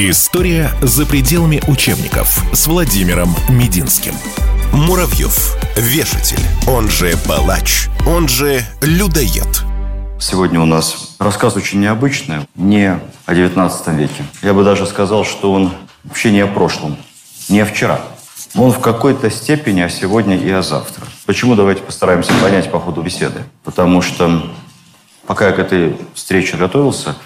История за пределами учебников с Владимиром Мединским. Муравьев. Вешатель. Он же палач. Он же людоед. Сегодня у нас рассказ очень необычный, не о 19 веке. Я бы даже сказал, что он вообще не о прошлом, не о вчера. Он в какой-то степени о сегодня и о завтра. Почему? Давайте постараемся понять по ходу беседы. Потому что пока я к этой встрече готовился,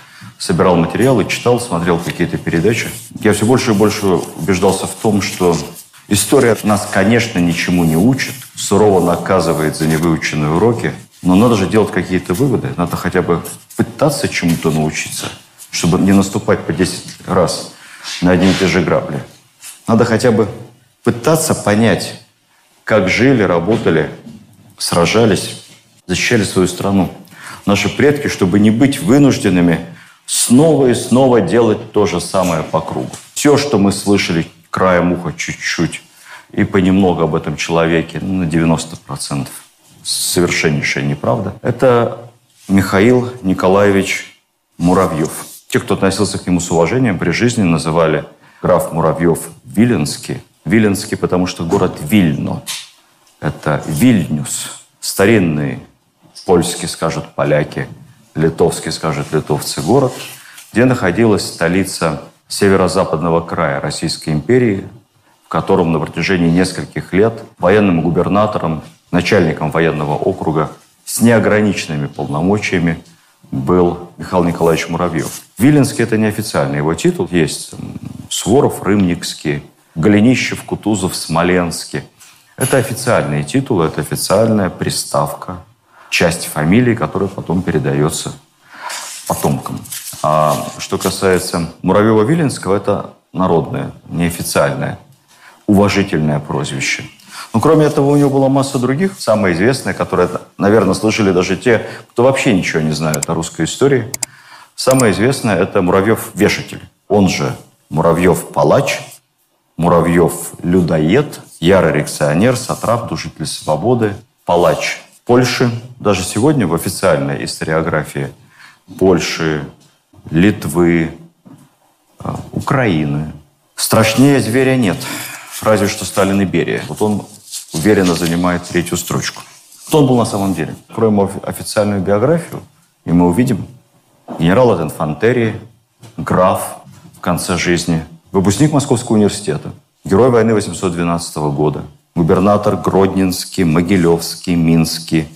собирал материалы, читал, смотрел какие-то передачи, я все больше и больше убеждался в том, что история нас, конечно, ничему не учит, сурово наказывает за невыученные уроки, но надо же делать какие-то выводы, надо хотя бы пытаться чему-то научиться, чтобы не наступать по 10 раз на одни и те же грабли. Надо хотя бы пытаться понять, как жили, работали, сражались, защищали свою страну. Наши предки, чтобы не быть вынужденными снова и снова делать то же самое по кругу. Все, что мы слышали краем уха чуть-чуть и понемногу об этом человеке, ну, на 90%, совершеннейшая неправда, это Михаил Николаевич Муравьев. Те, кто относился к нему с уважением, при жизни называли граф Муравьев Виленский. Виленский, потому что город Вильно. Это Вильнюс. Старинный, польский скажут поляки – литовский, скажут литовцы, город, где находилась столица северо-западного края Российской империи, в котором на протяжении нескольких лет военным губернатором, начальником военного округа с неограниченными полномочиями был Михаил Николаевич Муравьев. Виленский – это неофициальный его титул. Есть Своров, Рымникский, Голенищев, Кутузов, Смоленский. Это официальные титулы, это официальная приставка часть фамилии, которая потом передается потомкам. А что касается Муравьева-Виленского, это народное, неофициальное, уважительное прозвище. Но кроме этого у него была масса других, самое известное, которое, наверное, слышали даже те, кто вообще ничего не знает о русской истории. Самое известное – это Муравьев-вешатель. Он же Муравьев-палач, Муравьев-людоед, ярый реакционер, сатрап, душитель свободы, палач Польши, даже сегодня в официальной историографии Польши, Литвы, а, Украины. Страшнее зверя нет. Разве что Сталин и Берия. Вот он уверенно занимает третью строчку. Кто он был на самом деле? Откроем официальную биографию, и мы увидим. Генерал от инфантерии, граф в конце жизни, выпускник Московского университета, герой войны 812 года, губернатор Гродненский, Могилевский, Минский,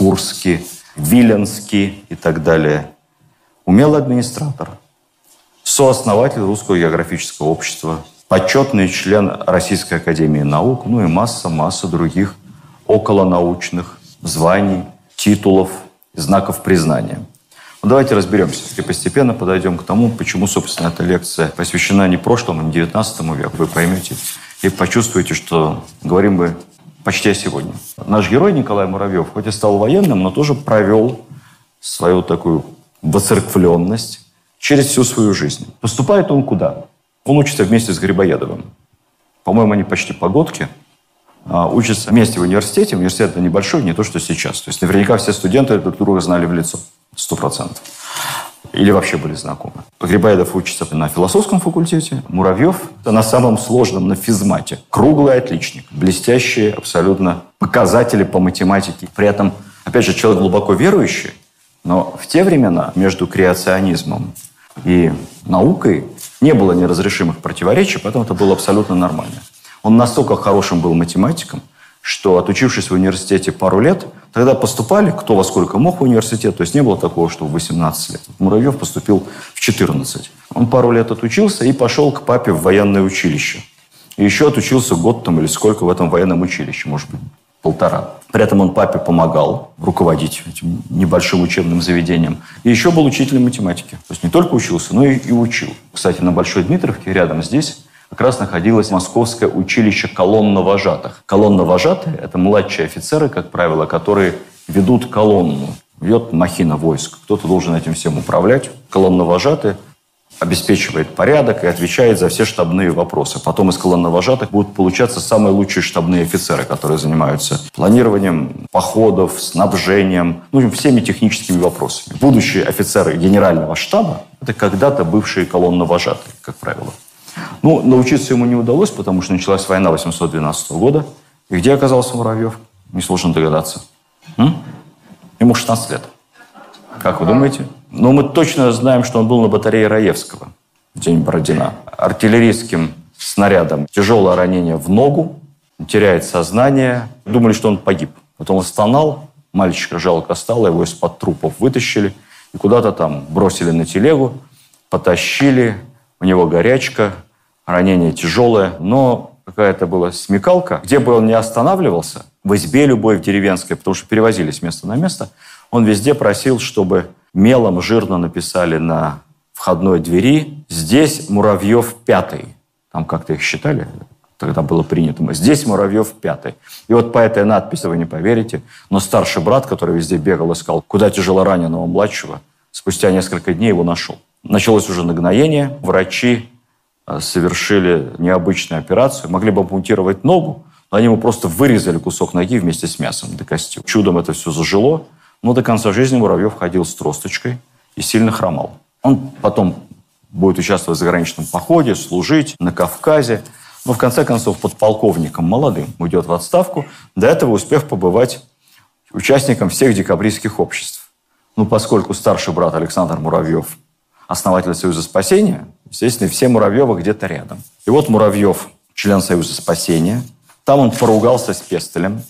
Курский, Виленский и так далее. Умелый администратор, сооснователь Русского географического общества, почетный член Российской академии наук, ну и масса-масса других околонаучных званий, титулов, знаков признания. Ну, давайте разберемся и постепенно подойдем к тому, почему, собственно, эта лекция посвящена не прошлому, не 19 веку. Вы поймете, и почувствуете, что говорим мы почти сегодня. Наш герой Николай Муравьев, хоть и стал военным, но тоже провел свою такую воцерквленность через всю свою жизнь. Поступает он куда? Он учится вместе с Грибоедовым. По-моему, они почти погодки. А, учатся вместе в университете. Университет это небольшой, не то, что сейчас. То есть наверняка все студенты друг друга знали в лицо. Сто процентов. Или вообще были знакомы. Грибоедов учится на философском факультете, Муравьев на самом сложном, на физмате. Круглый отличник, блестящие абсолютно показатели по математике. При этом, опять же, человек глубоко верующий, но в те времена между креационизмом и наукой не было неразрешимых противоречий, поэтому это было абсолютно нормально. Он настолько хорошим был математиком, что отучившись в университете пару лет, тогда поступали кто во сколько мог в университет, то есть не было такого, что в 18 лет. Муравьев поступил в 14. Он пару лет отучился и пошел к папе в военное училище. И еще отучился год там или сколько в этом военном училище, может быть, полтора. При этом он папе помогал руководить этим небольшим учебным заведением. И еще был учителем математики. То есть не только учился, но и, и учил. Кстати, на Большой Дмитровке, рядом здесь, как раз находилось Московское училище колонновожатых. Колонновожатые – это младшие офицеры, как правило, которые ведут колонну. Ведет махина войск. Кто-то должен этим всем управлять. Колонновожатые обеспечивает порядок и отвечает за все штабные вопросы. Потом из колонновожатых будут получаться самые лучшие штабные офицеры, которые занимаются планированием походов, снабжением, ну, всеми техническими вопросами. Будущие офицеры генерального штаба – это когда-то бывшие колонновожатые, как правило. Ну, научиться ему не удалось, потому что началась война 812 года. И где оказался Муравьев? Несложно догадаться. М? Ему 16 лет. Как вы думаете? Но мы точно знаем, что он был на батарее Раевского в день Бородина. Артиллерийским снарядом тяжелое ранение в ногу, теряет сознание. Думали, что он погиб. Потом он стонал, мальчика жалко стало, его из-под трупов вытащили и куда-то там бросили на телегу, потащили, у него горячка, ранение тяжелое, но какая-то была смекалка. Где бы он ни останавливался, в избе любой, в деревенской, потому что перевозились с места на место, он везде просил, чтобы мелом жирно написали на входной двери «Здесь Муравьев пятый». Там как-то их считали, тогда было принято. Здесь Муравьев пятый. И вот по этой надписи, вы не поверите, но старший брат, который везде бегал, искал, куда тяжело раненого младшего, спустя несколько дней его нашел. Началось уже нагноение, врачи э, совершили необычную операцию, могли бы ампутировать ногу, но они ему просто вырезали кусок ноги вместе с мясом до костей. Чудом это все зажило, но до конца жизни Муравьев ходил с тросточкой и сильно хромал. Он потом будет участвовать в заграничном походе, служить на Кавказе, но в конце концов подполковником молодым уйдет в отставку, до этого успев побывать участником всех декабристских обществ. Ну, поскольку старший брат Александр Муравьев основатель Союза спасения, естественно, все Муравьевы где-то рядом. И вот Муравьев, член Союза спасения, там он поругался с Пестелем,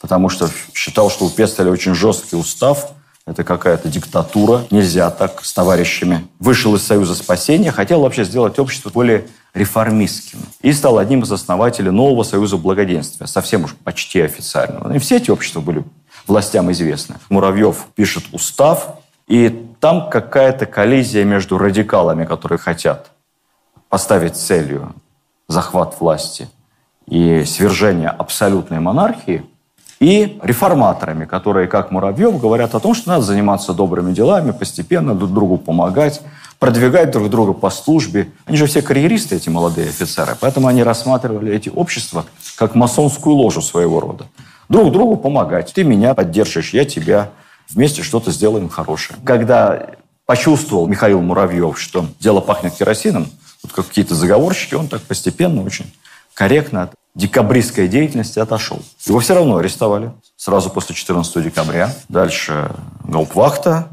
потому что считал, что у Пестеля очень жесткий устав, это какая-то диктатура, нельзя так с товарищами. Вышел из Союза спасения, хотел вообще сделать общество более реформистским. И стал одним из основателей нового Союза благоденствия, совсем уж почти официального. И все эти общества были властям известны. Муравьев пишет устав, и там какая-то коллизия между радикалами, которые хотят поставить целью захват власти и свержение абсолютной монархии – и реформаторами, которые, как Муравьев, говорят о том, что надо заниматься добрыми делами, постепенно друг другу помогать, продвигать друг друга по службе. Они же все карьеристы, эти молодые офицеры, поэтому они рассматривали эти общества как масонскую ложу своего рода. Друг другу помогать. Ты меня поддержишь, я тебя. Вместе что-то сделаем хорошее. Когда почувствовал Михаил Муравьев, что дело пахнет керосином, вот как какие-то заговорщики, он так постепенно очень корректно декабристской деятельности отошел. Его все равно арестовали сразу после 14 декабря. Дальше Гаупвахта,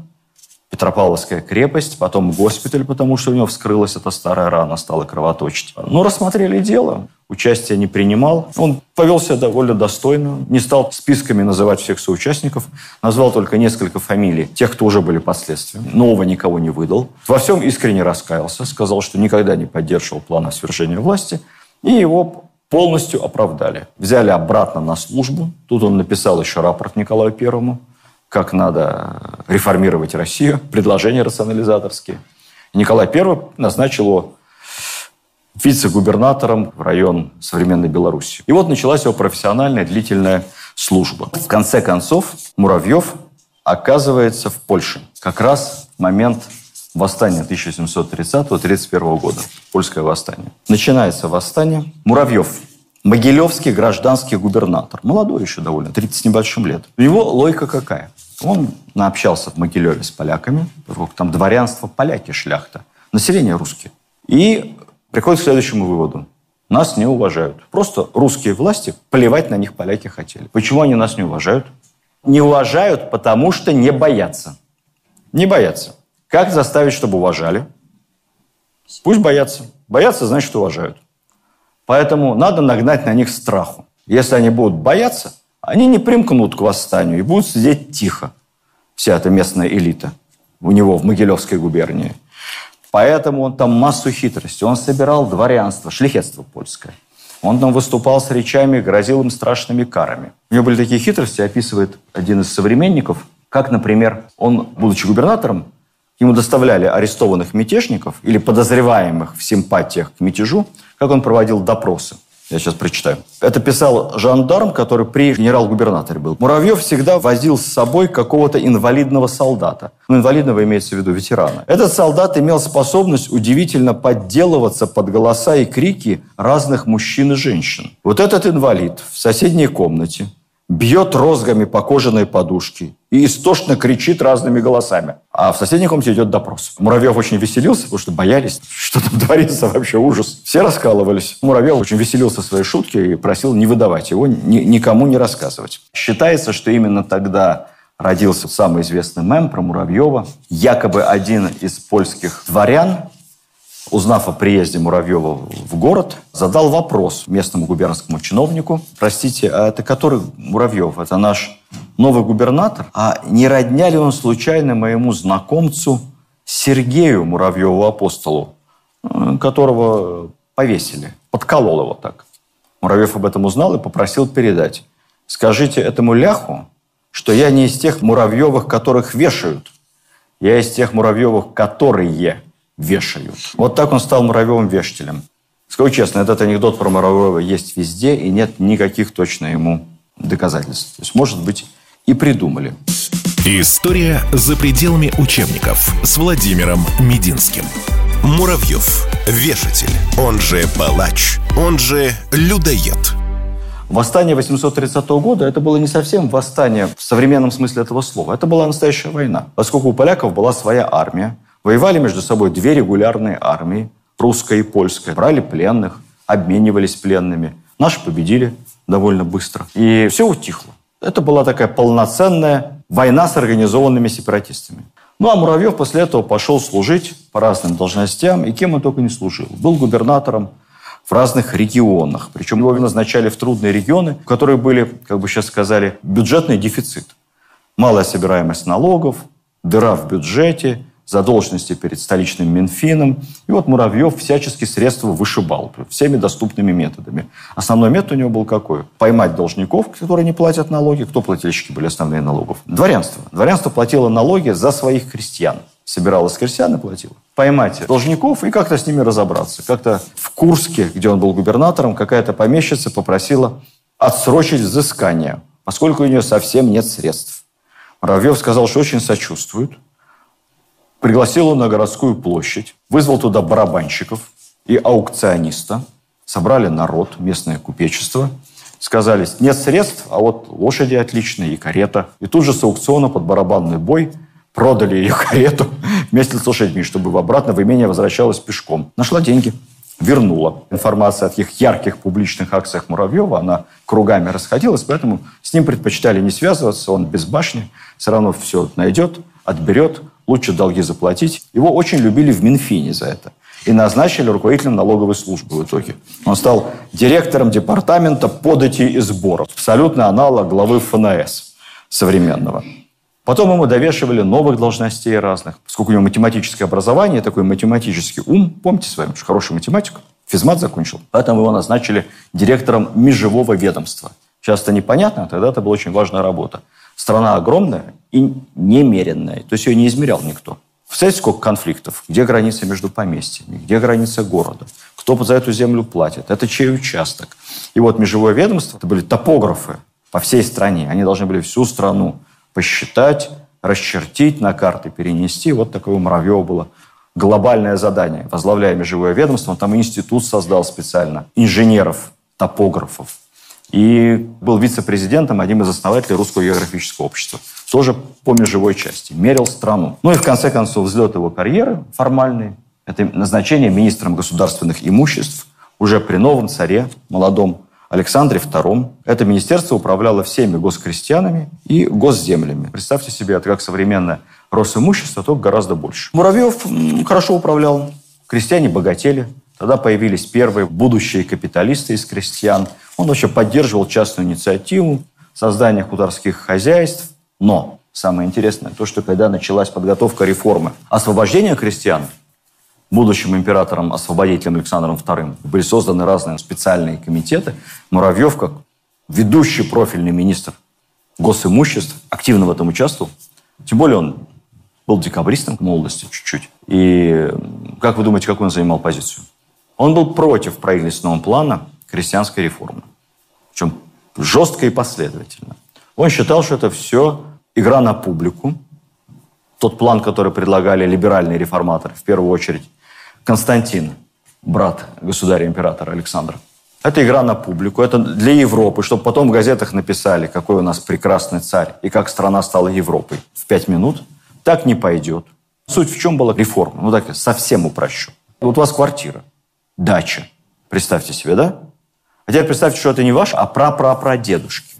Петропавловская крепость, потом госпиталь, потому что у него вскрылась эта старая рана, стала кровоточить. Ну, рассмотрели дело, участия не принимал. Он повел себя довольно достойно, не стал списками называть всех соучастников, назвал только несколько фамилий тех, кто уже были последствия. Нового никого не выдал. Во всем искренне раскаялся, сказал, что никогда не поддерживал плана свержения власти, и его полностью оправдали. Взяли обратно на службу. Тут он написал еще рапорт Николаю Первому, как надо реформировать Россию, предложения рационализаторские. Николай I назначил его вице-губернатором в район современной Беларуси. И вот началась его профессиональная длительная служба. В конце концов, Муравьев оказывается в Польше. Как раз момент восстание 1730-31 года, польское восстание. Начинается восстание. Муравьев, Могилевский гражданский губернатор, молодой еще довольно, 30 с небольшим лет. У него логика какая? Он наобщался в Могилеве с поляками, там дворянство, поляки, шляхта, население русские. И приходит к следующему выводу. Нас не уважают. Просто русские власти, плевать на них поляки хотели. Почему они нас не уважают? Не уважают, потому что не боятся. Не боятся. Как заставить, чтобы уважали? Пусть боятся. Боятся, значит, уважают. Поэтому надо нагнать на них страху. Если они будут бояться, они не примкнут к восстанию и будут сидеть тихо. Вся эта местная элита у него в Могилевской губернии. Поэтому он там массу хитрости. Он собирал дворянство, шлихетство польское. Он там выступал с речами, грозил им страшными карами. У него были такие хитрости, описывает один из современников, как, например, он, будучи губернатором, ему доставляли арестованных мятежников или подозреваемых в симпатиях к мятежу, как он проводил допросы. Я сейчас прочитаю. Это писал жандарм, который при генерал-губернаторе был. Муравьев всегда возил с собой какого-то инвалидного солдата. Ну, инвалидного имеется в виду ветерана. Этот солдат имел способность удивительно подделываться под голоса и крики разных мужчин и женщин. Вот этот инвалид в соседней комнате бьет розгами по кожаной подушке и истошно кричит разными голосами. А в соседней комнате идет допрос. Муравьев очень веселился, потому что боялись, что там творится вообще ужас. Все раскалывались. Муравьев очень веселился своей шутки и просил не выдавать его, ни, никому не рассказывать. Считается, что именно тогда родился самый известный мем про Муравьева. Якобы один из польских дворян узнав о приезде Муравьева в город, задал вопрос местному губернскому чиновнику. Простите, а это который Муравьев? Это наш новый губернатор? А не родня ли он случайно моему знакомцу Сергею Муравьеву апостолу, э, которого повесили, подколол его так. Муравьев об этом узнал и попросил передать. Скажите этому ляху, что я не из тех Муравьевых, которых вешают. Я из тех Муравьевых, которые вешают. Вот так он стал муравьевым вешателем. Скажу честно, этот анекдот про Муравьева есть везде, и нет никаких точно ему доказательств. То есть, может быть, и придумали. История за пределами учебников с Владимиром Мединским. Муравьев. Вешатель. Он же палач. Он же людоед. Восстание 830 года – это было не совсем восстание в современном смысле этого слова. Это была настоящая война. Поскольку у поляков была своя армия, Воевали между собой две регулярные армии, русская и польская. Брали пленных, обменивались пленными. Наши победили довольно быстро. И все утихло. Это была такая полноценная война с организованными сепаратистами. Ну, а Муравьев после этого пошел служить по разным должностям, и кем он только не служил. Был губернатором в разных регионах. Причем его назначали в трудные регионы, которые были, как бы сейчас сказали, бюджетный дефицит. Малая собираемость налогов, дыра в бюджете – задолженности перед столичным Минфином. И вот Муравьев всячески средства вышибал всеми доступными методами. Основной метод у него был какой? Поймать должников, которые не платят налоги. Кто плательщики были основные налогов? Дворянство. Дворянство платило налоги за своих крестьян. Собирало с крестьян и платило. Поймать должников и как-то с ними разобраться. Как-то в Курске, где он был губернатором, какая-то помещица попросила отсрочить взыскание, поскольку у нее совсем нет средств. Муравьев сказал, что очень сочувствует, пригласил он на городскую площадь, вызвал туда барабанщиков и аукциониста, собрали народ, местное купечество, сказали, нет средств, а вот лошади отличные и карета. И тут же с аукциона под барабанный бой продали ее карету вместе с лошадьми, чтобы обратно в имение возвращалась пешком. Нашла деньги, вернула. Информация о таких ярких публичных акциях Муравьева, она кругами расходилась, поэтому с ним предпочитали не связываться, он без башни, все равно все найдет, отберет, лучше долги заплатить. Его очень любили в Минфине за это. И назначили руководителем налоговой службы в итоге. Он стал директором департамента подати и сборов. Абсолютно аналог главы ФНС современного. Потом ему довешивали новых должностей разных. Поскольку у него математическое образование, такой математический ум, помните с вами, что хороший математик, физмат закончил. Поэтому его назначили директором межевого ведомства. Сейчас это непонятно, тогда это была очень важная работа. Страна огромная и немеренная, то есть ее не измерял никто. Представляете, сколько конфликтов? Где граница между поместьями? Где граница города? Кто за эту землю платит? Это чей участок? И вот межевое ведомство, это были топографы по всей стране. Они должны были всю страну посчитать, расчертить, на карты перенести. Вот такое у Муравьева было глобальное задание. Возглавляя межевое ведомство, он там институт создал специально инженеров, топографов, и был вице-президентом, одним из основателей Русского географического общества. Тоже по межевой части. Мерил страну. Ну и в конце концов взлет его карьеры формальный. Это назначение министром государственных имуществ уже при новом царе, молодом Александре II. Это министерство управляло всеми госкрестьянами и госземлями. Представьте себе, это как современное Росимущество, только гораздо больше. Муравьев хорошо управлял. Крестьяне богатели. Тогда появились первые будущие капиталисты из крестьян. Он вообще поддерживал частную инициативу, создание хуторских хозяйств. Но самое интересное, то, что когда началась подготовка реформы освобождения крестьян, будущим императором-освободителем Александром II были созданы разные специальные комитеты. Муравьев, как ведущий профильный министр госимуществ, активно в этом участвовал. Тем более он был декабристом в молодости чуть-чуть. И как вы думаете, какую он занимал позицию? Он был против правительственного плана христианской реформы. Причем жестко и последовательно. Он считал, что это все игра на публику. Тот план, который предлагали либеральные реформаторы, в первую очередь Константин, брат государя-императора Александра. Это игра на публику, это для Европы, чтобы потом в газетах написали, какой у нас прекрасный царь и как страна стала Европой в пять минут. Так не пойдет. Суть в чем была реформа? Ну так, совсем упрощу. Вот у вас квартира, дача. Представьте себе, да? А теперь представьте, что это не ваш, а прапрапрадедушки.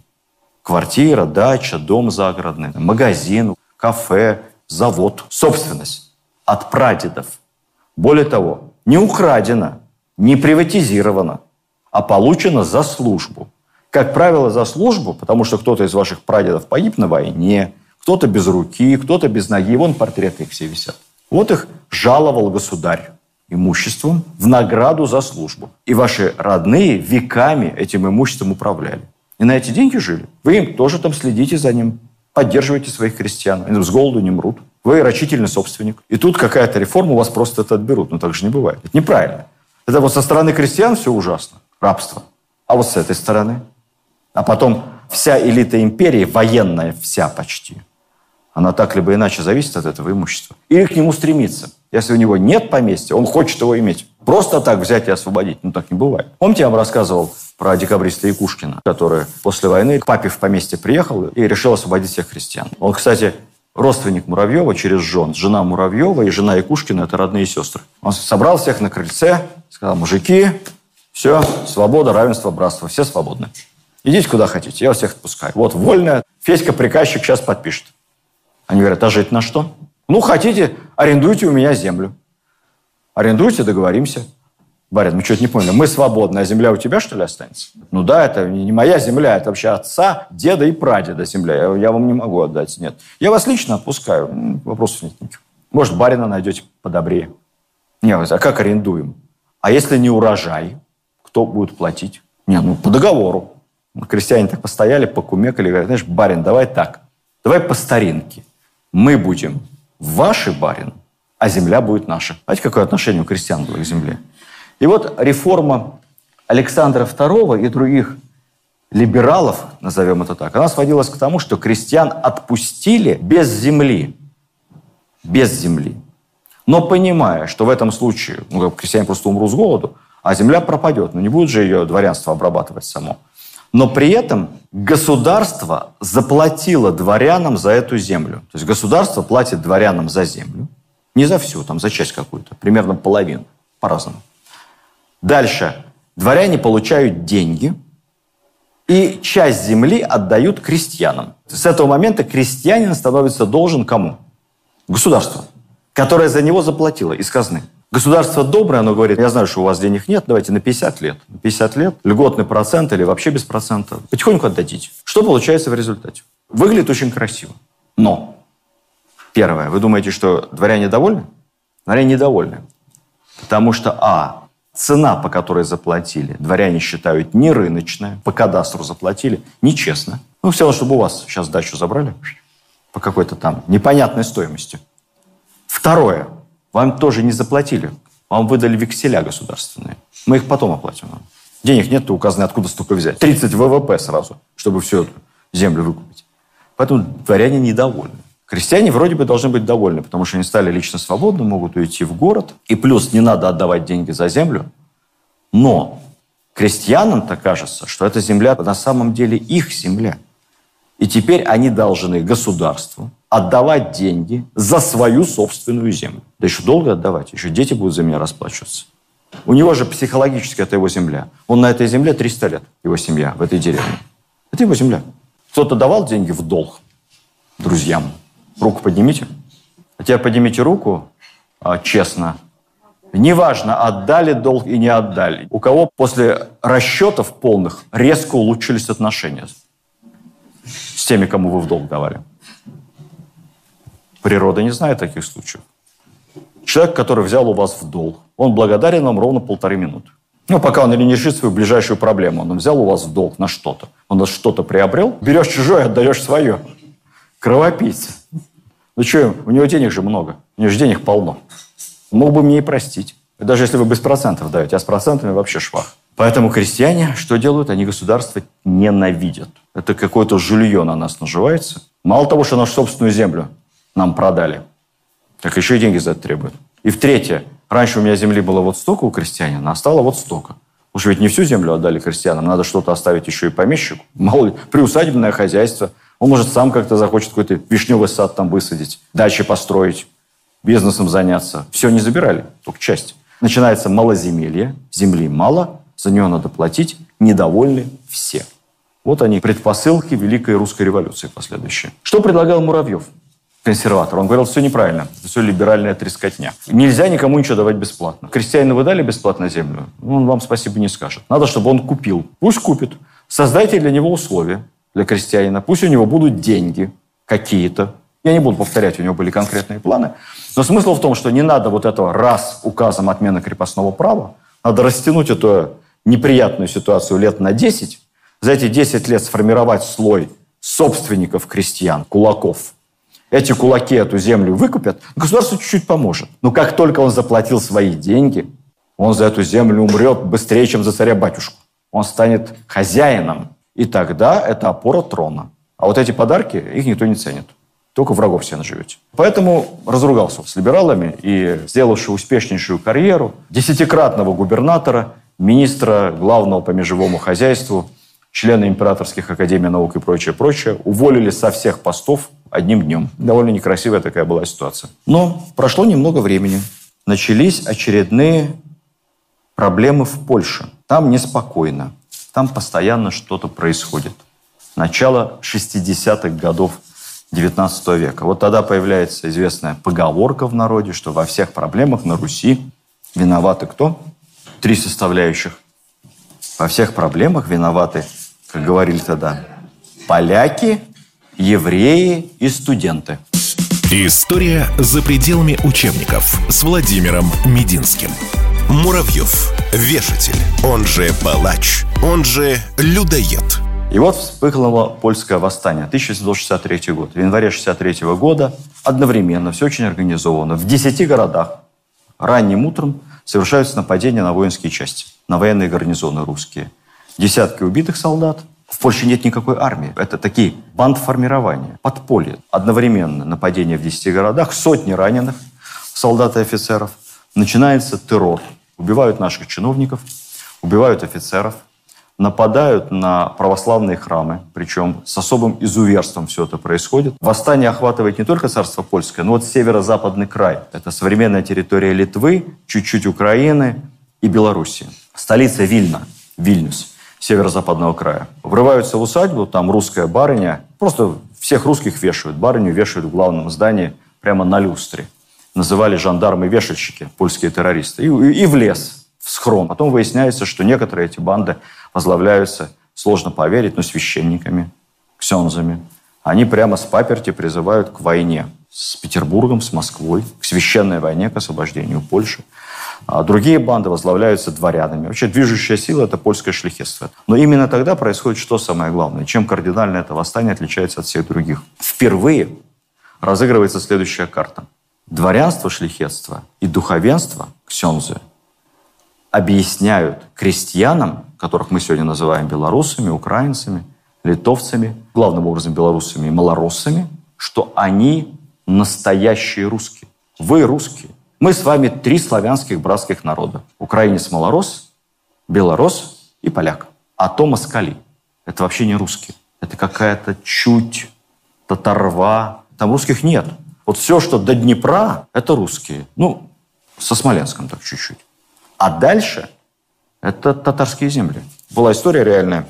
Квартира, дача, дом загородный, магазин, кафе, завод, собственность от прадедов. Более того, не украдено, не приватизировано, а получено за службу. Как правило, за службу, потому что кто-то из ваших прадедов погиб на войне, кто-то без руки, кто-то без ноги. Вон портреты их все висят. Вот их жаловал государь имуществом в награду за службу. И ваши родные веками этим имуществом управляли. И на эти деньги жили. Вы им тоже там следите за ним, поддерживаете своих крестьян. Они с голоду не мрут. Вы рачительный собственник. И тут какая-то реформа, у вас просто это отберут. Но так же не бывает. Это неправильно. Это вот со стороны крестьян все ужасно. Рабство. А вот с этой стороны. А потом вся элита империи, военная вся почти, она так либо иначе зависит от этого имущества. Или к нему стремится. Если у него нет поместья, он хочет его иметь. Просто так взять и освободить. Ну, так не бывает. Помните, я вам рассказывал про декабриста Якушкина, который после войны к папе в поместье приехал и решил освободить всех христиан. Он, кстати, родственник Муравьева через жен. Жена Муравьева и жена Якушкина – это родные сестры. Он собрал всех на крыльце, сказал, мужики, все, свобода, равенство, братство, все свободны. Идите куда хотите, я вас всех отпускаю. Вот, вольная. Федька, приказчик, сейчас подпишет. Они говорят, а жить на что? Ну, хотите, арендуйте у меня землю. Арендуйте, договоримся. Барин, мы что-то не поняли. Мы свободны, а земля у тебя, что ли, останется? Ну да, это не моя земля, это вообще отца, деда и прадеда земля. Я, я вам не могу отдать, нет. Я вас лично отпускаю, вопросов нет никаких. Может, барина найдете подобрее. Не, а как арендуем? А если не урожай, кто будет платить? Не, ну по договору. Крестьяне так постояли, покумекали, говорят, знаешь, барин, давай так, давай по старинке мы будем ваши барин, а земля будет наша. Знаете, какое отношение у крестьян было к земле? И вот реформа Александра II и других либералов, назовем это так, она сводилась к тому, что крестьян отпустили без земли. Без земли. Но понимая, что в этом случае ну, крестьяне просто умрут с голоду, а земля пропадет. Ну, не будет же ее дворянство обрабатывать само. Но при этом государство заплатило дворянам за эту землю. То есть государство платит дворянам за землю. Не за всю, там за часть какую-то. Примерно половину. По-разному. Дальше. Дворяне получают деньги, и часть земли отдают крестьянам. С этого момента крестьянин становится должен кому? Государству, которое за него заплатило из казны. Государство доброе, оно говорит, я знаю, что у вас денег нет, давайте на 50 лет. На 50 лет льготный процент или вообще без процента. Потихоньку отдадите. Что получается в результате? Выглядит очень красиво. Но, первое, вы думаете, что дворяне довольны? Дворяне недовольны. Потому что, а, цена, по которой заплатили, дворяне считают не рыночная, по кадастру заплатили, нечестно. Ну, все равно, чтобы у вас сейчас дачу забрали по какой-то там непонятной стоимости. Второе, вам тоже не заплатили. Вам выдали векселя государственные. Мы их потом оплатим вам. Денег нет, у казны откуда столько взять? 30 ВВП сразу, чтобы всю эту землю выкупить. Поэтому дворяне недовольны. Крестьяне вроде бы должны быть довольны, потому что они стали лично свободны, могут уйти в город. И плюс не надо отдавать деньги за землю. Но крестьянам-то кажется, что эта земля на самом деле их земля. И теперь они должны государству отдавать деньги за свою собственную землю. Да еще долго отдавать, еще дети будут за меня расплачиваться. У него же психологически это его земля. Он на этой земле 300 лет, его семья в этой деревне. Это его земля. Кто-то давал деньги в долг друзьям. Руку поднимите. А теперь поднимите руку а, честно. Неважно, отдали долг и не отдали. У кого после расчетов полных резко улучшились отношения с теми, кому вы в долг давали. Природа не знает таких случаев. Человек, который взял у вас в долг, он благодарен вам ровно полторы минуты. Ну, пока он не решит свою ближайшую проблему. Он взял у вас в долг на что-то. Он что-то приобрел, берешь чужое, отдаешь свое. Кровопийца. Ну что, у него денег же много. У него же денег полно. Мог бы мне и простить. даже если вы без процентов даете, а с процентами вообще швах. Поэтому крестьяне что делают? Они государство ненавидят. Это какое-то жилье на нас наживается. Мало того, что нашу собственную землю нам продали, так еще и деньги за это требуют. И в третье, раньше у меня земли было вот столько у крестьянина, а стало вот столько. Уж ведь не всю землю отдали крестьянам, надо что-то оставить еще и помещику. Мало ли, приусадебное хозяйство. Он, может, сам как-то захочет какой-то вишневый сад там высадить, дачи построить, бизнесом заняться. Все не забирали, только часть. Начинается малоземелье, земли мало, за нее надо платить, недовольны все. Вот они, предпосылки Великой Русской революции последующие. Что предлагал Муравьев? консерватор. Он говорил, все неправильно, это все либеральная трескотня. Нельзя никому ничего давать бесплатно. Крестьянину вы дали бесплатно землю, он вам спасибо не скажет. Надо, чтобы он купил. Пусть купит. Создайте для него условия, для крестьянина. Пусть у него будут деньги какие-то. Я не буду повторять, у него были конкретные планы. Но смысл в том, что не надо вот этого раз указом отмены крепостного права, надо растянуть эту неприятную ситуацию лет на 10, за эти 10 лет сформировать слой собственников крестьян, кулаков – эти кулаки эту землю выкупят, государство чуть-чуть поможет. Но как только он заплатил свои деньги, он за эту землю умрет быстрее, чем за царя-батюшку. Он станет хозяином. И тогда это опора трона. А вот эти подарки, их никто не ценит. Только врагов себе наживете. Поэтому разругался с либералами и сделавший успешнейшую карьеру десятикратного губернатора, министра главного по межевому хозяйству, члена императорских академий наук и прочее, прочее, уволили со всех постов одним днем. Довольно некрасивая такая была ситуация. Но прошло немного времени. Начались очередные проблемы в Польше. Там неспокойно. Там постоянно что-то происходит. Начало 60-х годов 19 века. Вот тогда появляется известная поговорка в народе, что во всех проблемах на Руси виноваты кто? Три составляющих. Во всех проблемах виноваты, как говорили тогда, поляки, евреи и студенты. История за пределами учебников с Владимиром Мединским. Муравьев. Вешатель. Он же палач. Он же людоед. И вот вспыхнуло польское восстание. 1763 год. В январе 63 года одновременно, все очень организовано. В 10 городах ранним утром совершаются нападения на воинские части, на военные гарнизоны русские. Десятки убитых солдат – в Польше нет никакой армии. Это такие бандформирования, подполье. Одновременно нападение в 10 городах, сотни раненых солдат и офицеров. Начинается террор. Убивают наших чиновников, убивают офицеров, нападают на православные храмы, причем с особым изуверством все это происходит. Восстание охватывает не только царство польское, но вот северо-западный край. Это современная территория Литвы, чуть-чуть Украины и Белоруссии. Столица Вильна, Вильнюс – северо-западного края. Врываются в усадьбу, там русская барыня, просто всех русских вешают. Барыню вешают в главном здании прямо на люстре. Называли жандармы-вешальщики, польские террористы. И, и в лес, в схрон. Потом выясняется, что некоторые эти банды возглавляются, сложно поверить, но священниками, ксензами. Они прямо с паперти призывают к войне с Петербургом, с Москвой, к священной войне, к освобождению Польши. А другие банды возглавляются дворянами. Вообще движущая сила – это польское шляхетство. Но именно тогда происходит что самое главное? Чем кардинально это восстание отличается от всех других? Впервые разыгрывается следующая карта. Дворянство, шляхетство и духовенство, ксензы, объясняют крестьянам, которых мы сегодня называем белорусами, украинцами, литовцами, главным образом белорусами и малороссами, что они настоящие русские. Вы русские. Мы с вами три славянских братских народа. Украинец малорос, белорос и поляк. А то москали. Это вообще не русские. Это какая-то чуть, татарва. Там русских нет. Вот все, что до Днепра, это русские. Ну, со Смоленском так чуть-чуть. А дальше это татарские земли. Была история реальная.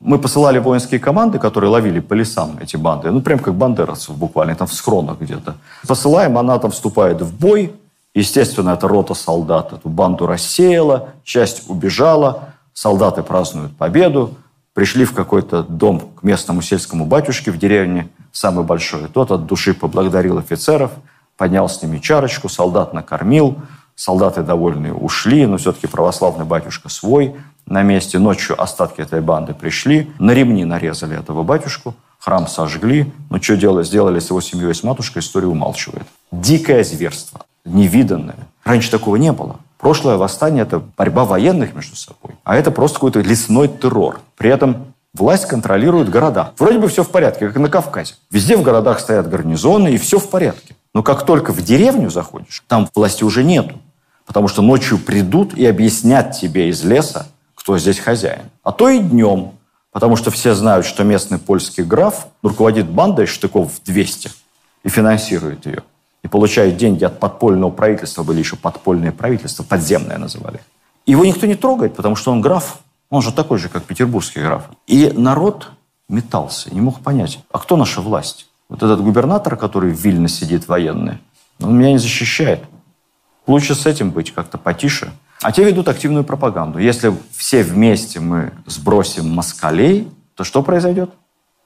Мы посылали воинские команды, которые ловили по лесам эти банды. Ну, прям как бандеровцев буквально, там в схронах где-то. Посылаем, она там вступает в бой, Естественно, эта рота солдат эту банду рассеяла, часть убежала, солдаты празднуют победу, пришли в какой-то дом к местному сельскому батюшке в деревне, самый большой. Тот от души поблагодарил офицеров, поднял с ними чарочку, солдат накормил, солдаты довольные ушли, но все-таки православный батюшка свой на месте. Ночью остатки этой банды пришли, на ремни нарезали этого батюшку, храм сожгли. Ну, что делать, сделали с его семьей с матушкой, история умалчивает. Дикое зверство невиданное. Раньше такого не было. Прошлое восстание – это борьба военных между собой. А это просто какой-то лесной террор. При этом власть контролирует города. Вроде бы все в порядке, как на Кавказе. Везде в городах стоят гарнизоны, и все в порядке. Но как только в деревню заходишь, там власти уже нету. Потому что ночью придут и объяснят тебе из леса, кто здесь хозяин. А то и днем. Потому что все знают, что местный польский граф руководит бандой штыков в 200 и финансирует ее и получают деньги от подпольного правительства, были еще подпольные правительства, подземные называли. Его никто не трогает, потому что он граф, он же такой же, как петербургский граф. И народ метался, не мог понять, а кто наша власть? Вот этот губернатор, который в Вильно сидит военный, он меня не защищает. Лучше с этим быть как-то потише. А те ведут активную пропаганду. Если все вместе мы сбросим москалей, то что произойдет?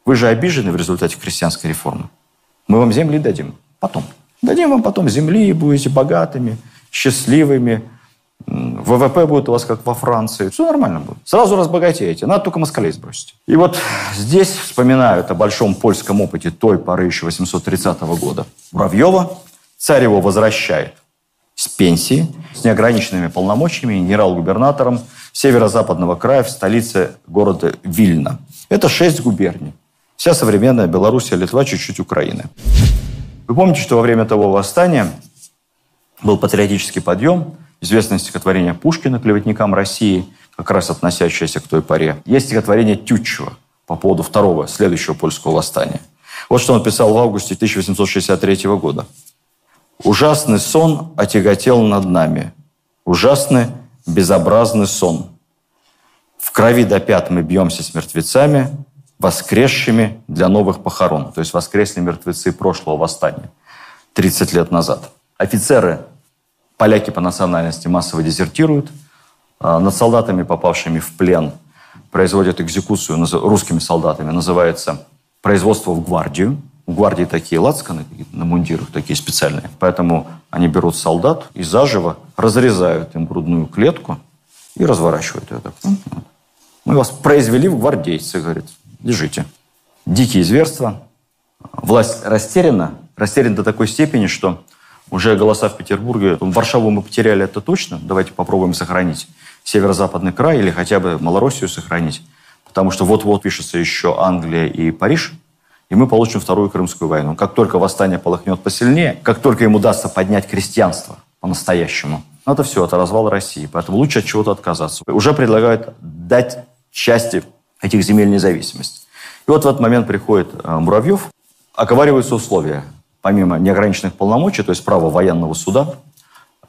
Вы же обижены в результате крестьянской реформы. Мы вам земли дадим. Потом. Дадим вам потом земли, и будете богатыми, счастливыми. ВВП будет у вас как во Франции. Все нормально будет. Сразу разбогатеете. Надо только москалей сбросить. И вот здесь вспоминают о большом польском опыте той поры еще 830 года. Муравьева. Царь его возвращает с пенсии, с неограниченными полномочиями генерал-губернатором северо-западного края в столице города Вильна. Это шесть губерний. Вся современная Белоруссия, Литва, чуть-чуть Украины. Вы помните, что во время того восстания был патриотический подъем, известное стихотворение Пушкина «Клеветникам России», как раз относящееся к той поре. Есть стихотворение Тютчева по поводу второго, следующего польского восстания. Вот что он писал в августе 1863 года. «Ужасный сон отяготел над нами, ужасный безобразный сон. В крови до пят мы бьемся с мертвецами, воскресшими для новых похорон. То есть воскресли мертвецы прошлого восстания 30 лет назад. Офицеры, поляки по национальности, массово дезертируют. А, над солдатами, попавшими в плен, производят экзекуцию русскими солдатами. Называется производство в гвардию. Гвардии такие лацканы на мундирах, такие специальные. Поэтому они берут солдат и заживо разрезают им грудную клетку и разворачивают ее так. Мы вас произвели в гвардейцы, говорит. Лежите. Дикие зверства. Власть растеряна. Растеряна до такой степени, что уже голоса в Петербурге. Варшаву мы потеряли, это точно. Давайте попробуем сохранить северо-западный край или хотя бы Малороссию сохранить. Потому что вот-вот пишется еще Англия и Париж, и мы получим Вторую Крымскую войну. Как только восстание полыхнет посильнее, как только им удастся поднять крестьянство по-настоящему, это все, это развал России. Поэтому лучше от чего-то отказаться. Уже предлагают дать части этих земель независимости. И вот в этот момент приходит э, Муравьев, оговариваются условия. Помимо неограниченных полномочий, то есть права военного суда,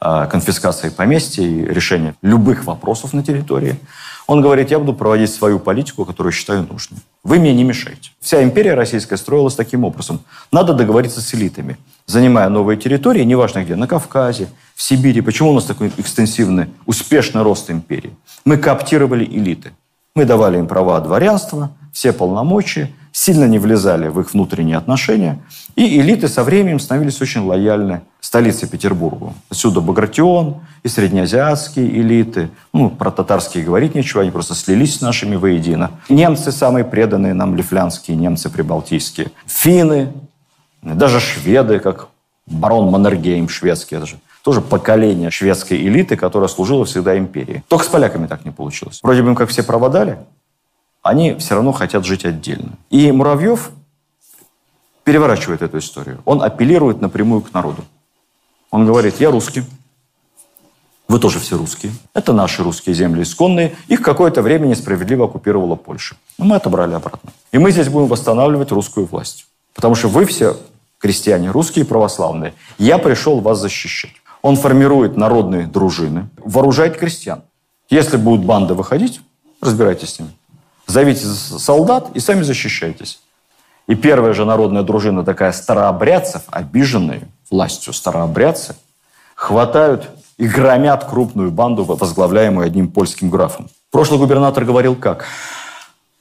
э, конфискации поместья и решения любых вопросов на территории, он говорит, я буду проводить свою политику, которую считаю нужной. Вы мне не мешаете. Вся империя российская строилась таким образом. Надо договориться с элитами, занимая новые территории, неважно где, на Кавказе, в Сибири. Почему у нас такой экстенсивный, успешный рост империи? Мы кооптировали элиты. Мы давали им права дворянства, все полномочия, сильно не влезали в их внутренние отношения, и элиты со временем становились очень лояльны столице Петербургу. Отсюда Багратион и среднеазиатские элиты. Ну, про татарские говорить нечего, они просто слились с нашими воедино. Немцы самые преданные нам, лифлянские немцы прибалтийские. Финны, даже шведы, как барон Маннергейм шведский, это же тоже поколение шведской элиты, которая служила всегда империи. Только с поляками так не получилось. Вроде бы им как все права дали, они все равно хотят жить отдельно. И Муравьев переворачивает эту историю. Он апеллирует напрямую к народу. Он говорит, я русский, вы тоже все русские. Это наши русские земли исконные. Их какое-то время несправедливо оккупировала Польша. Но мы отобрали обратно. И мы здесь будем восстанавливать русскую власть. Потому что вы все крестьяне, русские православные. Я пришел вас защищать. Он формирует народные дружины, вооружает крестьян. Если будут банды выходить, разбирайтесь с ними. Зовите солдат и сами защищайтесь. И первая же народная дружина, такая старообрядцев, обиженные властью старообрядцы, хватают и громят крупную банду, возглавляемую одним польским графом. Прошлый губернатор говорил как?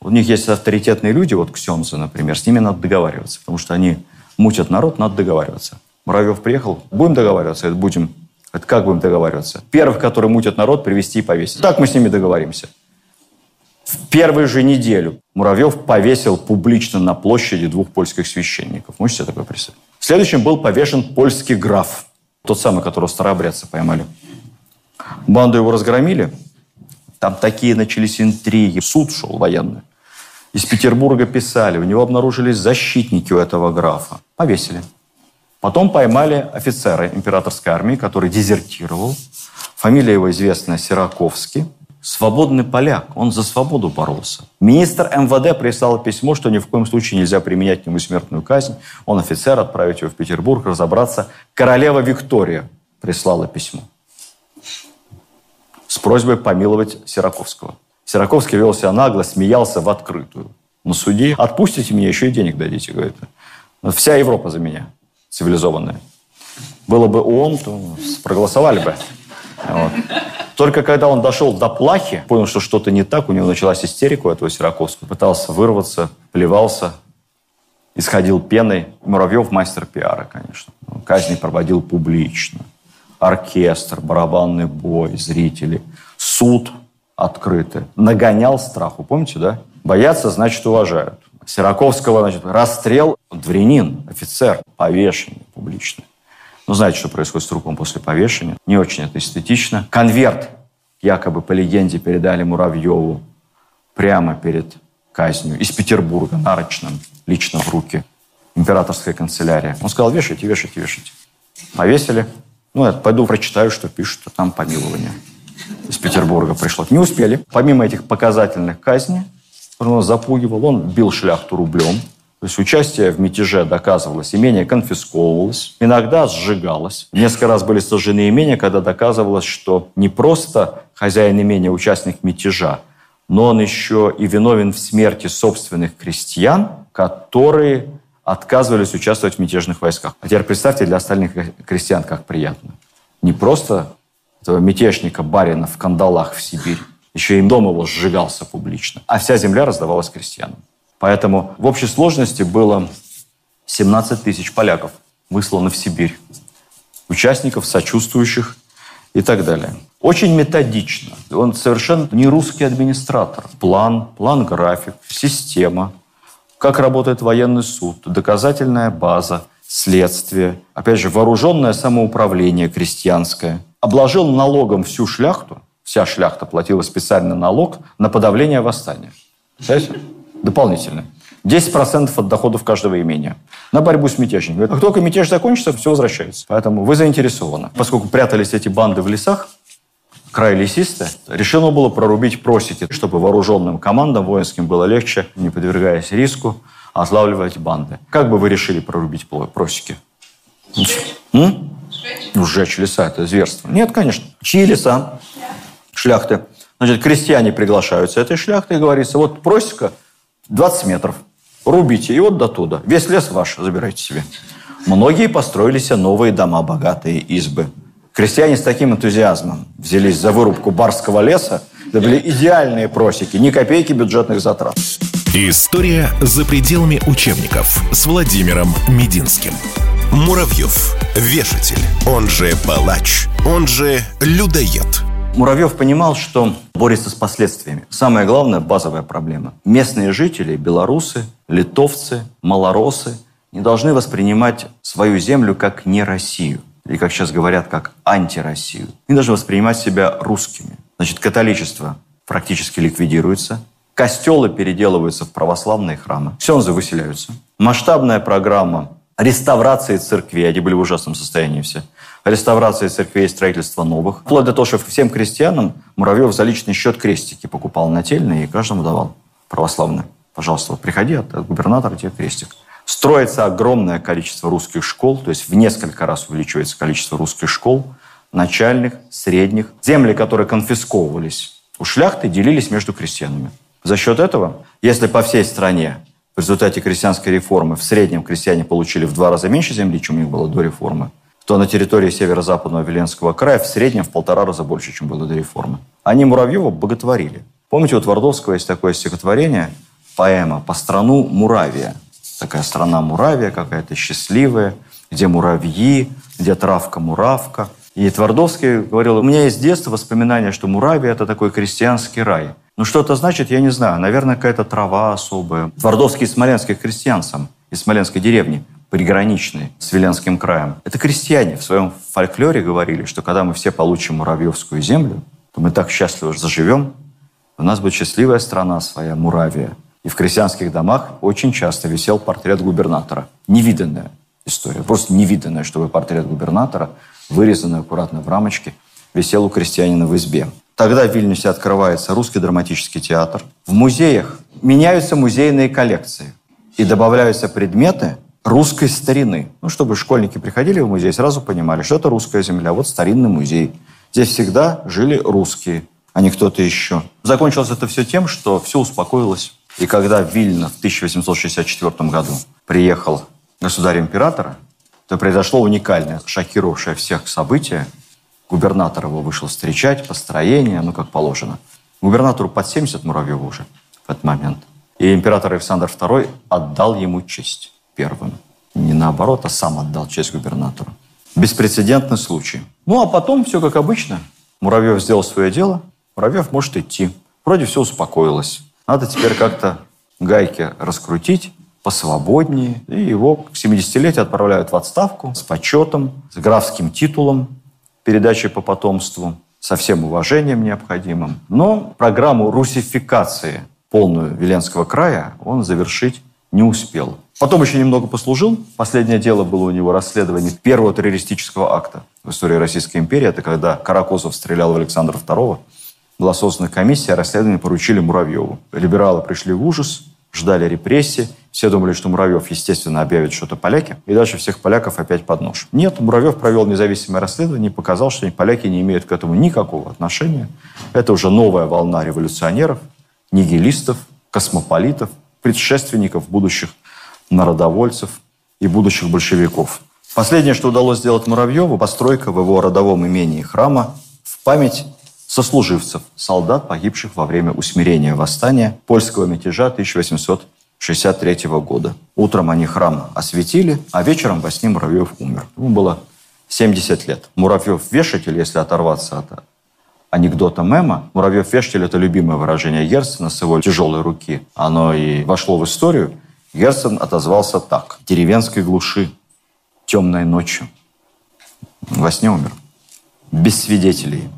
У них есть авторитетные люди, вот ксензы, например, с ними надо договариваться, потому что они мутят народ, надо договариваться. Муравьев приехал, будем договариваться, это будем. Это как будем договариваться? Первых, которые мутят народ, привести и повесить. Так мы с ними договоримся. В первую же неделю Муравьев повесил публично на площади двух польских священников. Можете себе такое представить? Следующим был повешен польский граф. Тот самый, которого старообрядцы поймали. Банду его разгромили. Там такие начались интриги. Суд шел военный. Из Петербурга писали. У него обнаружились защитники у этого графа. Повесили. Потом поймали офицера императорской армии, который дезертировал. Фамилия его известная Сираковский. Свободный поляк, он за свободу боролся. Министр МВД прислал письмо, что ни в коем случае нельзя применять к смертную казнь. Он офицер, отправить его в Петербург, разобраться. Королева Виктория прислала письмо с просьбой помиловать Сираковского. Сираковский вел себя нагло, смеялся в открытую. На суде отпустите меня, еще и денег дадите, говорит. Вся Европа за меня, цивилизованная. Было бы ООН, то проголосовали бы. Вот. Только когда он дошел до плахи, понял, что что-то не так, у него началась истерика у этого Сираковского. Пытался вырваться, плевался, исходил пеной. Муравьев мастер пиара, конечно. Казни проводил публично. Оркестр, барабанный бой, зрители. Суд открытый. Нагонял страху. Помните, да? Боятся, значит, уважают. Сираковского, значит, расстрел, дворянин, офицер, повешение публичное. Ну, знаете, что происходит с трупом после повешения? Не очень это эстетично. Конверт, якобы по легенде, передали Муравьеву прямо перед казнью из Петербурга, нарочным, лично в руки. Императорская канцелярия. Он сказал, вешайте, вешайте, вешайте. Повесили. Ну, я пойду прочитаю, что пишут, что там помилование. Из Петербурга пришло. Не успели. Помимо этих показательных казней, он запугивал, он бил шляхту рублем, то есть участие в мятеже доказывалось, имение конфисковывалось, иногда сжигалось. Несколько раз были сожжены имения, когда доказывалось, что не просто хозяин имения участник мятежа, но он еще и виновен в смерти собственных крестьян, которые отказывались участвовать в мятежных войсках. А теперь представьте для остальных крестьян, как приятно. Не просто этого мятежника барина в кандалах в Сибирь, еще и дом его сжигался публично, а вся земля раздавалась крестьянам. Поэтому в общей сложности было 17 тысяч поляков высланы в Сибирь. Участников, сочувствующих и так далее. Очень методично. Он совершенно не русский администратор. План, план-график, система. Как работает военный суд, доказательная база, следствие. Опять же, вооруженное самоуправление крестьянское. Обложил налогом всю шляхту. Вся шляхта платила специальный налог на подавление восстания. Представляете? Дополнительно. 10% от доходов каждого имения на борьбу с мятежниками. Как только мятеж закончится, все возвращается. Поэтому вы заинтересованы. Поскольку прятались эти банды в лесах, край лесистый, решено было прорубить просеки, чтобы вооруженным командам воинским было легче, не подвергаясь риску, отлавливать банды. Как бы вы решили прорубить просеки? Сжечь. М? Сжечь. Ну, сжечь леса – это зверство. Нет, конечно. Чьи леса? Шляхты. Значит, крестьяне приглашаются этой шляхты и говорится, вот просека – 20 метров. Рубите, и вот до туда. Весь лес ваш, забирайте себе. Многие построили себе новые дома, богатые избы. Крестьяне с таким энтузиазмом взялись за вырубку барского леса. Это были идеальные просеки, ни копейки бюджетных затрат. История за пределами учебников с Владимиром Мединским. Муравьев. Вешатель. Он же палач. Он же людоед. Муравьев понимал, что борется с последствиями. Самая главная базовая проблема. Местные жители, белорусы, литовцы, малоросы, не должны воспринимать свою землю как не Россию. Или, как сейчас говорят, как антироссию. Они должны воспринимать себя русскими. Значит, католичество практически ликвидируется. Костелы переделываются в православные храмы. Сензы выселяются. Масштабная программа реставрации церквей. Они были в ужасном состоянии все реставрации церквей и строительства новых. Вплоть до того, что всем крестьянам Муравьев за личный счет крестики покупал нательные и каждому давал православные. Пожалуйста, приходи от, от губернатора тебе крестик. Строится огромное количество русских школ, то есть в несколько раз увеличивается количество русских школ, начальных, средних. Земли, которые конфисковывались у шляхты, делились между крестьянами. За счет этого, если по всей стране в результате крестьянской реформы в среднем крестьяне получили в два раза меньше земли, чем у них было до реформы, то на территории северо-западного Веленского края в среднем в полтора раза больше, чем было до реформы. Они Муравьева боготворили. Помните, у Твардовского есть такое стихотворение, поэма «По страну Муравия». Такая страна Муравия какая-то счастливая, где муравьи, где травка-муравка. И Твардовский говорил, у меня есть с детства воспоминания, что Муравия – это такой крестьянский рай. Ну, что это значит, я не знаю. Наверное, какая-то трава особая. Твардовский из смоленских крестьян сам, из смоленской деревни приграничный с Виленским краем. Это крестьяне в своем фольклоре говорили, что когда мы все получим Муравьевскую землю, то мы так счастливо заживем, у нас будет счастливая страна своя, Муравия. И в крестьянских домах очень часто висел портрет губернатора. Невиданная история, просто невиданная, чтобы портрет губернатора, вырезанный аккуратно в рамочке, висел у крестьянина в избе. Тогда в Вильнюсе открывается русский драматический театр. В музеях меняются музейные коллекции и добавляются предметы русской старины. Ну, чтобы школьники приходили в музей, сразу понимали, что это русская земля, вот старинный музей. Здесь всегда жили русские, а не кто-то еще. Закончилось это все тем, что все успокоилось. И когда Вильно в 1864 году приехал государь-императора, то произошло уникальное, шокировавшее всех событие – Губернатор его вышел встречать, построение, ну, как положено. Губернатору под 70 Муравьеву уже в этот момент. И император Александр II отдал ему честь первым. Не наоборот, а сам отдал честь губернатору. Беспрецедентный случай. Ну, а потом все как обычно. Муравьев сделал свое дело, Муравьев может идти. Вроде все успокоилось. Надо теперь как-то гайки раскрутить посвободнее. И его к 70-летию отправляют в отставку с почетом, с графским титулом передачи по потомству со всем уважением необходимым. Но программу русификации полную Веленского края он завершить не успел. Потом еще немного послужил. Последнее дело было у него расследование первого террористического акта в истории Российской империи. Это когда Каракозов стрелял в Александра II. Была создана комиссия, расследование поручили Муравьеву. Либералы пришли в ужас, ждали репрессий. Все думали, что Муравьев, естественно, объявит что-то поляки, и дальше всех поляков опять под нож. Нет, Муравьев провел независимое расследование и показал, что поляки не имеют к этому никакого отношения. Это уже новая волна революционеров, нигилистов, космополитов, предшественников будущих народовольцев и будущих большевиков. Последнее, что удалось сделать Муравьеву, постройка в его родовом имении храма в память сослуживцев, солдат, погибших во время усмирения восстания польского мятежа 1800 1963 года. Утром они храм осветили, а вечером во сне Муравьев умер. Ему было 70 лет. Муравьев-вешатель, если оторваться от анекдота мема, Муравьев-вешатель – это любимое выражение Герцена с его тяжелой руки. Оно и вошло в историю. Герцен отозвался так. «Деревенской глуши, темной ночью». Во сне умер. Без свидетелей,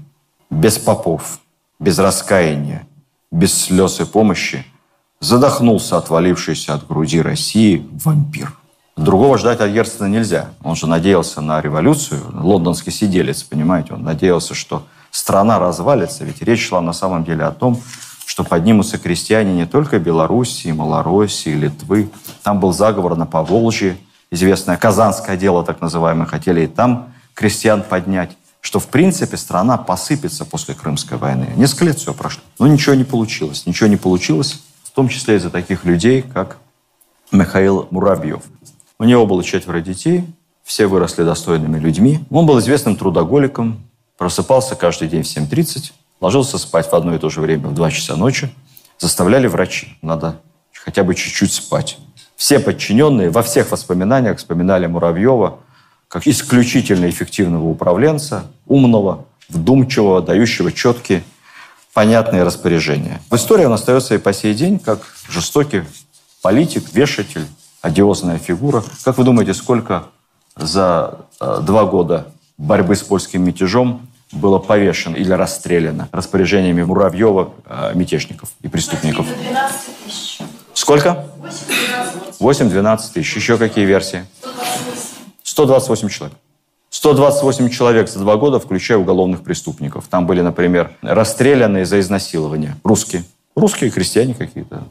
без попов, без раскаяния, без слез и помощи – задохнулся отвалившийся от груди России вампир. Другого ждать от Герцена нельзя. Он же надеялся на революцию, лондонский сиделец, понимаете, он надеялся, что страна развалится, ведь речь шла на самом деле о том, что поднимутся крестьяне не только Белоруссии, Малороссии, Литвы. Там был заговор на Поволжье, известное Казанское дело, так называемое, хотели и там крестьян поднять, что в принципе страна посыпется после Крымской войны. Несколько лет все прошло, но ничего не получилось. Ничего не получилось в том числе из-за таких людей, как Михаил Муравьев. У него было четверо детей, все выросли достойными людьми. Он был известным трудоголиком, просыпался каждый день в 7.30, ложился спать в одно и то же время в 2 часа ночи. Заставляли врачи, надо хотя бы чуть-чуть спать. Все подчиненные во всех воспоминаниях вспоминали Муравьева как исключительно эффективного управленца, умного, вдумчивого, дающего четкие понятные распоряжения. В истории он остается и по сей день как жестокий политик, вешатель, одиозная фигура. Как вы думаете, сколько за э, два года борьбы с польским мятежом было повешено или расстреляно распоряжениями Муравьева э, мятежников и преступников? 12 тысяч. Сколько? 8-12 тысяч. Еще какие версии? 128 человек. 128 человек за два года, включая уголовных преступников. Там были, например, расстрелянные за изнасилование. Русские. Русские крестьяне какие-то.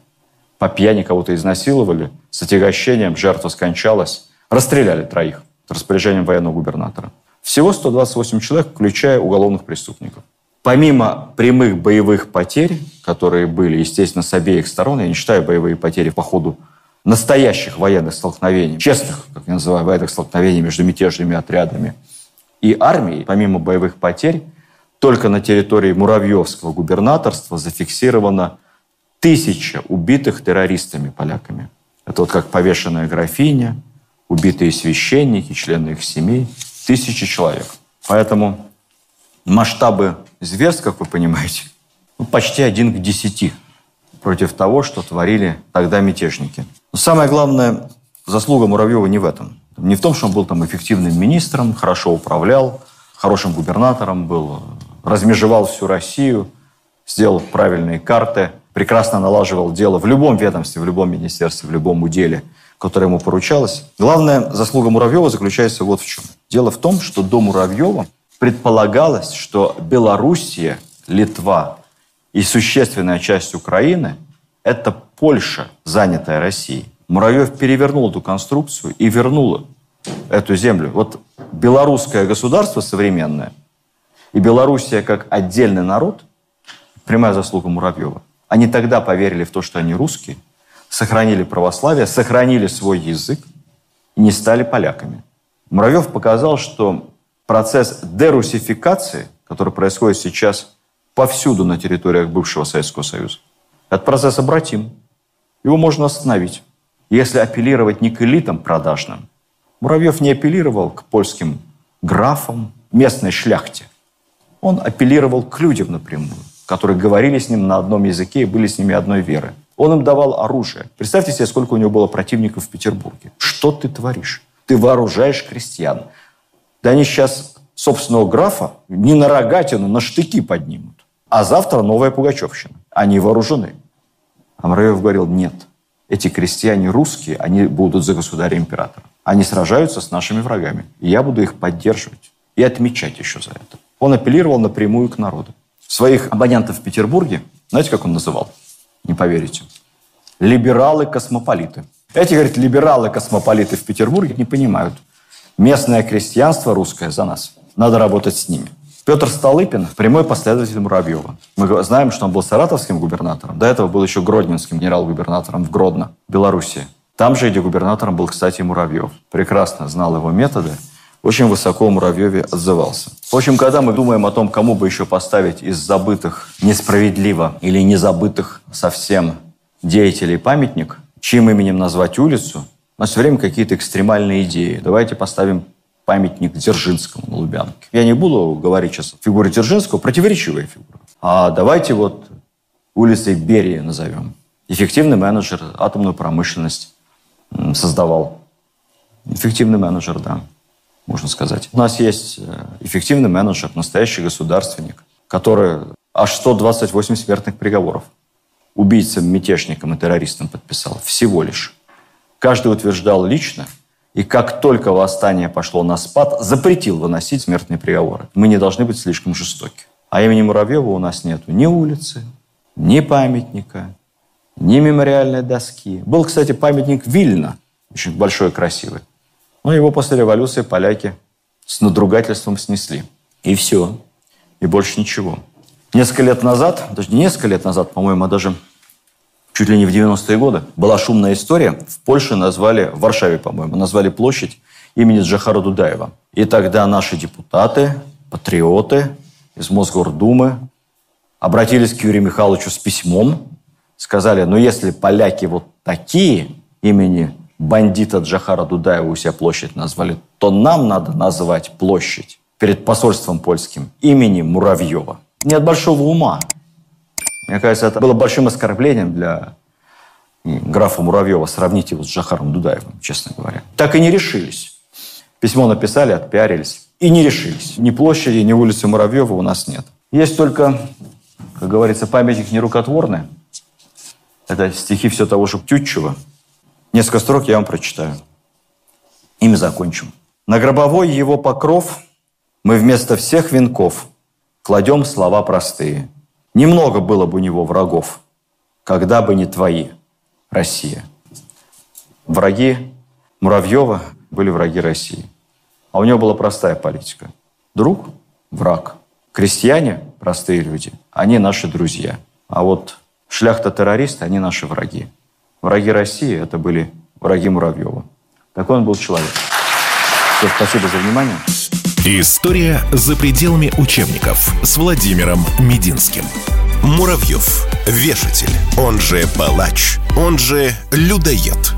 По пьяни кого-то изнасиловали. С отягощением жертва скончалась. Расстреляли троих распоряжением военного губернатора. Всего 128 человек, включая уголовных преступников. Помимо прямых боевых потерь, которые были, естественно, с обеих сторон, я не считаю боевые потери по ходу настоящих военных столкновений, честных, как я называю, военных столкновений между мятежными отрядами и армией, помимо боевых потерь, только на территории Муравьевского губернаторства зафиксировано тысяча убитых террористами поляками. Это вот как повешенная графиня, убитые священники, члены их семей, тысячи человек. Поэтому масштабы зверств, как вы понимаете, ну, почти один к десяти против того, что творили тогда мятежники. Но самое главное, заслуга Муравьева не в этом. Не в том, что он был там эффективным министром, хорошо управлял, хорошим губернатором был, размежевал всю Россию, сделал правильные карты, прекрасно налаживал дело в любом ведомстве, в любом министерстве, в любом уделе, которое ему поручалось. Главная заслуга Муравьева заключается вот в чем. Дело в том, что до Муравьева предполагалось, что Белоруссия, Литва и существенная часть Украины – это Польша, занятая Россией. Муравьев перевернул эту конструкцию и вернул эту землю. Вот белорусское государство современное и Белоруссия как отдельный народ, прямая заслуга Муравьева, они тогда поверили в то, что они русские, сохранили православие, сохранили свой язык и не стали поляками. Муравьев показал, что процесс дерусификации, который происходит сейчас повсюду на территориях бывшего Советского Союза, этот процесс обратим. Его можно остановить. Если апеллировать не к элитам продажным, Муравьев не апеллировал к польским графам, местной шляхте. Он апеллировал к людям напрямую, которые говорили с ним на одном языке и были с ними одной веры. Он им давал оружие. Представьте себе, сколько у него было противников в Петербурге. Что ты творишь? Ты вооружаешь крестьян. Да они сейчас собственного графа не на рогатину, на штыки поднимут. А завтра новая Пугачевщина. Они вооружены. А Муравьев говорил, нет, эти крестьяне русские, они будут за государя-императора. Они сражаются с нашими врагами. И я буду их поддерживать и отмечать еще за это. Он апеллировал напрямую к народу. Своих абонентов в Петербурге, знаете, как он называл? Не поверите. Либералы-космополиты. Эти, говорит, либералы-космополиты в Петербурге не понимают. Местное крестьянство русское за нас. Надо работать с ними. Петр Столыпин – прямой последователь Муравьева. Мы знаем, что он был саратовским губернатором. До этого был еще гродненским генерал-губернатором в Гродно, Белоруссии. Там же, где губернатором был, кстати, Муравьев. Прекрасно знал его методы, очень высоко Муравьеве отзывался. В общем, когда мы думаем о том, кому бы еще поставить из забытых несправедливо или незабытых совсем деятелей памятник, чьим именем назвать улицу, у нас все время какие-то экстремальные идеи. Давайте поставим памятник Дзержинскому на Лубянке. Я не буду говорить сейчас о фигуре Дзержинского, противоречивая фигура. А давайте вот улицей Берии назовем. Эффективный менеджер, атомную промышленность создавал. Эффективный менеджер, да, можно сказать. У нас есть э, эффективный менеджер, настоящий государственник, который аж 128 смертных приговоров убийцам, мятежникам и террористам подписал. Всего лишь. Каждый утверждал лично, и как только восстание пошло на спад, запретил выносить смертные приговоры. Мы не должны быть слишком жестоки. А имени Муравьева у нас нету ни улицы, ни памятника, ни мемориальной доски. Был, кстати, памятник Вильна, очень большой и красивый. Но его после революции поляки с надругательством снесли. И все. И больше ничего. Несколько лет назад, даже не несколько лет назад, по-моему, а даже чуть ли не в 90-е годы, была шумная история. В Польше назвали, в Варшаве, по-моему, назвали площадь имени Джахара Дудаева. И тогда наши депутаты, патриоты из Мосгордумы обратились к Юрию Михайловичу с письмом, сказали, ну если поляки вот такие имени бандита Джахара Дудаева у себя площадь назвали, то нам надо назвать площадь перед посольством польским имени Муравьева. Не от большого ума. Мне кажется, это было большим оскорблением для графа Муравьева сравнить его с Джахаром Дудаевым, честно говоря. Так и не решились. Письмо написали, отпиарились. И не решились. Ни площади, ни улицы Муравьева у нас нет. Есть только, как говорится, памятник нерукотворный – это стихи все того же Тютчева. Несколько строк я вам прочитаю. Ими закончим. На гробовой его покров мы вместо всех венков кладем слова простые. Немного было бы у него врагов, когда бы не твои, Россия. Враги Муравьева были враги России. А у него была простая политика. Друг – враг. Крестьяне – простые люди. Они наши друзья. А вот шляхта-террористы, они наши враги. Враги России – это были враги Муравьева. Такой он был человек. Все, спасибо за внимание. История за пределами учебников с Владимиром Мединским. Муравьев. Вешатель. Он же палач. Он же людоед.